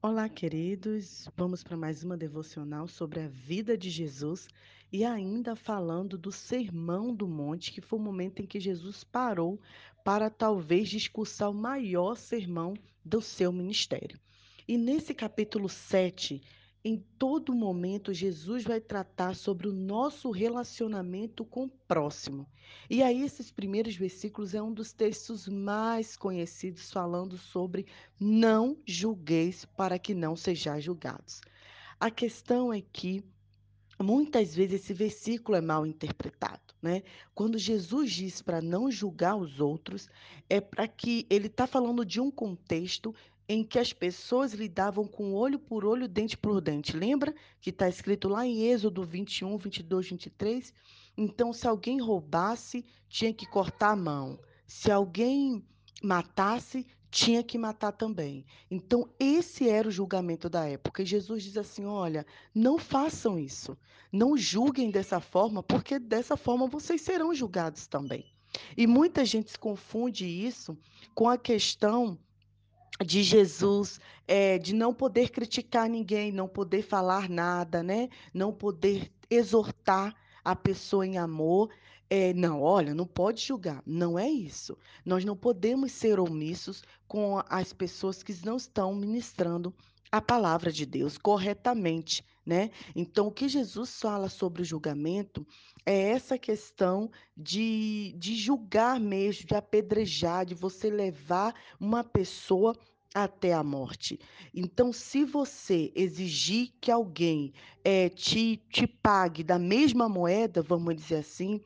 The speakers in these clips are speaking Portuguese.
Olá, queridos. Vamos para mais uma devocional sobre a vida de Jesus e ainda falando do Sermão do Monte, que foi o momento em que Jesus parou para talvez discursar o maior sermão do seu ministério. E nesse capítulo 7, em todo momento, Jesus vai tratar sobre o nosso relacionamento com o próximo. E aí, esses primeiros versículos é um dos textos mais conhecidos falando sobre não julgueis para que não sejais julgados. A questão é que muitas vezes esse versículo é mal interpretado, né? Quando Jesus diz para não julgar os outros, é para que ele está falando de um contexto em que as pessoas lidavam com olho por olho, dente por dente. Lembra que está escrito lá em Êxodo 21, 22, 23? Então, se alguém roubasse, tinha que cortar a mão. Se alguém matasse, tinha que matar também. Então, esse era o julgamento da época. E Jesus diz assim: olha, não façam isso. Não julguem dessa forma, porque dessa forma vocês serão julgados também. E muita gente se confunde isso com a questão de Jesus, é, de não poder criticar ninguém, não poder falar nada, né? Não poder exortar a pessoa em amor. É, não, olha, não pode julgar. Não é isso. Nós não podemos ser omissos com as pessoas que não estão ministrando a palavra de Deus corretamente, né? Então, o que Jesus fala sobre o julgamento é essa questão de, de julgar mesmo, de apedrejar, de você levar uma pessoa até a morte. Então, se você exigir que alguém é, te, te pague da mesma moeda, vamos dizer assim,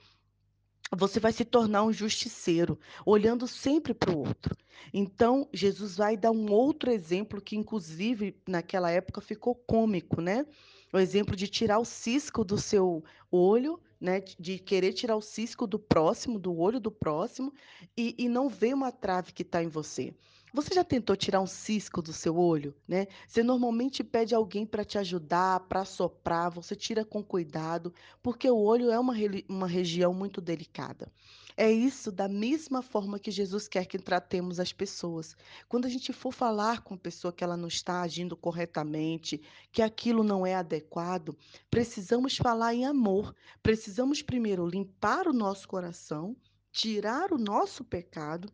você vai se tornar um justiceiro, olhando sempre para o outro. Então, Jesus vai dar um outro exemplo que, inclusive, naquela época ficou cômico, né? O exemplo de tirar o cisco do seu olho, né? De querer tirar o cisco do próximo, do olho do próximo, e, e não ver uma trave que está em você. Você já tentou tirar um cisco do seu olho, né? Você normalmente pede alguém para te ajudar, para soprar, você tira com cuidado, porque o olho é uma, uma região muito delicada. É isso da mesma forma que Jesus quer que tratemos as pessoas. Quando a gente for falar com a pessoa que ela não está agindo corretamente, que aquilo não é adequado, precisamos falar em amor. Precisamos primeiro limpar o nosso coração, tirar o nosso pecado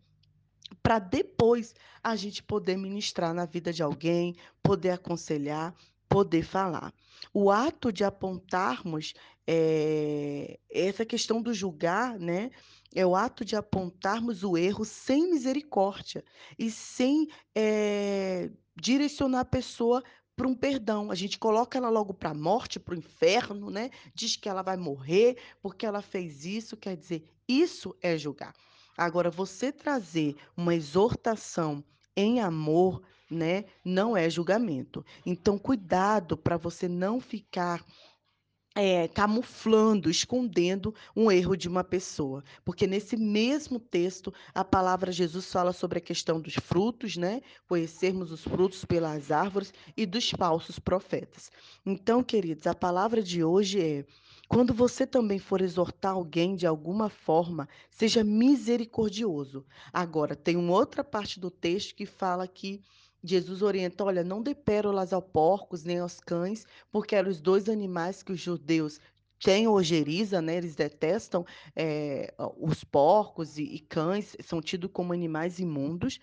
para depois a gente poder ministrar na vida de alguém, poder aconselhar, poder falar. O ato de apontarmos é, essa questão do julgar, né? É o ato de apontarmos o erro sem misericórdia e sem é, direcionar a pessoa para um perdão. A gente coloca ela logo para a morte, para o inferno, né? Diz que ela vai morrer porque ela fez isso. Quer dizer, isso é julgar. Agora, você trazer uma exortação em amor, né, não é julgamento. Então, cuidado para você não ficar é, camuflando, escondendo um erro de uma pessoa. Porque nesse mesmo texto, a palavra Jesus fala sobre a questão dos frutos, né? Conhecermos os frutos pelas árvores e dos falsos profetas. Então, queridos, a palavra de hoje é quando você também for exortar alguém de alguma forma, seja misericordioso. Agora, tem uma outra parte do texto que fala que Jesus orienta: olha, não dê pérolas aos porcos nem aos cães, porque eram os dois animais que os judeus têm ojeriza, né? Eles detestam é, os porcos e, e cães, são tidos como animais imundos.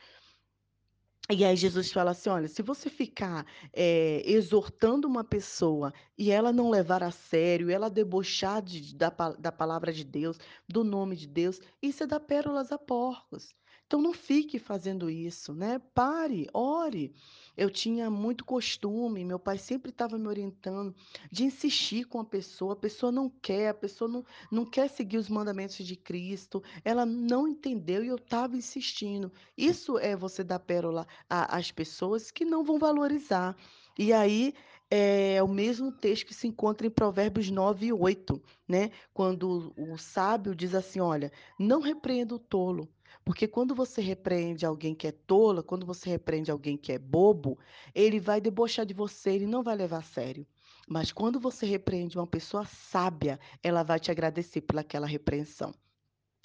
E aí Jesus fala assim: olha, se você ficar é, exortando uma pessoa e ela não levar a sério, ela debochar de, da, da palavra de Deus, do nome de Deus, isso é dar pérolas a porcos. Então não fique fazendo isso, né? Pare, ore. Eu tinha muito costume, meu pai sempre estava me orientando de insistir com a pessoa, a pessoa não quer, a pessoa não, não quer seguir os mandamentos de Cristo, ela não entendeu e eu estava insistindo. Isso é você dar pérola às pessoas que não vão valorizar. E aí é o mesmo texto que se encontra em Provérbios 9 e 8, né? Quando o sábio diz assim: olha, não repreenda o tolo. Porque quando você repreende alguém que é tola, quando você repreende alguém que é bobo, ele vai debochar de você, ele não vai levar a sério. Mas quando você repreende uma pessoa sábia, ela vai te agradecer pelaquela repreensão.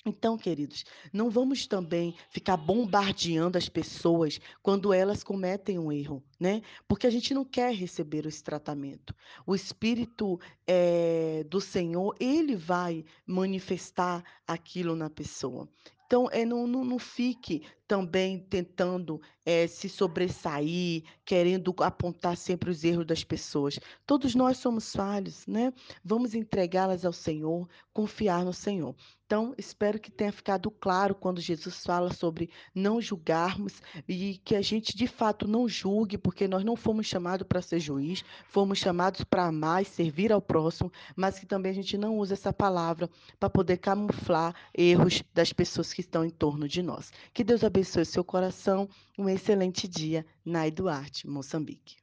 Então, queridos, não vamos também ficar bombardeando as pessoas quando elas cometem um erro, né? Porque a gente não quer receber esse tratamento. O Espírito eh, do Senhor, ele vai manifestar aquilo na pessoa. Então, é, não, não, não fique também tentando eh, se sobressair, querendo apontar sempre os erros das pessoas. Todos nós somos falhos, né? Vamos entregá-las ao Senhor, confiar no Senhor. Então, espero que tenha ficado claro quando Jesus fala sobre não julgarmos e que a gente de fato não julgue, porque nós não fomos chamados para ser juiz, fomos chamados para amar e servir ao próximo, mas que também a gente não use essa palavra para poder camuflar erros das pessoas que estão em torno de nós. Que Deus abençoe seu coração. Um excelente dia, Nai Duarte, Moçambique.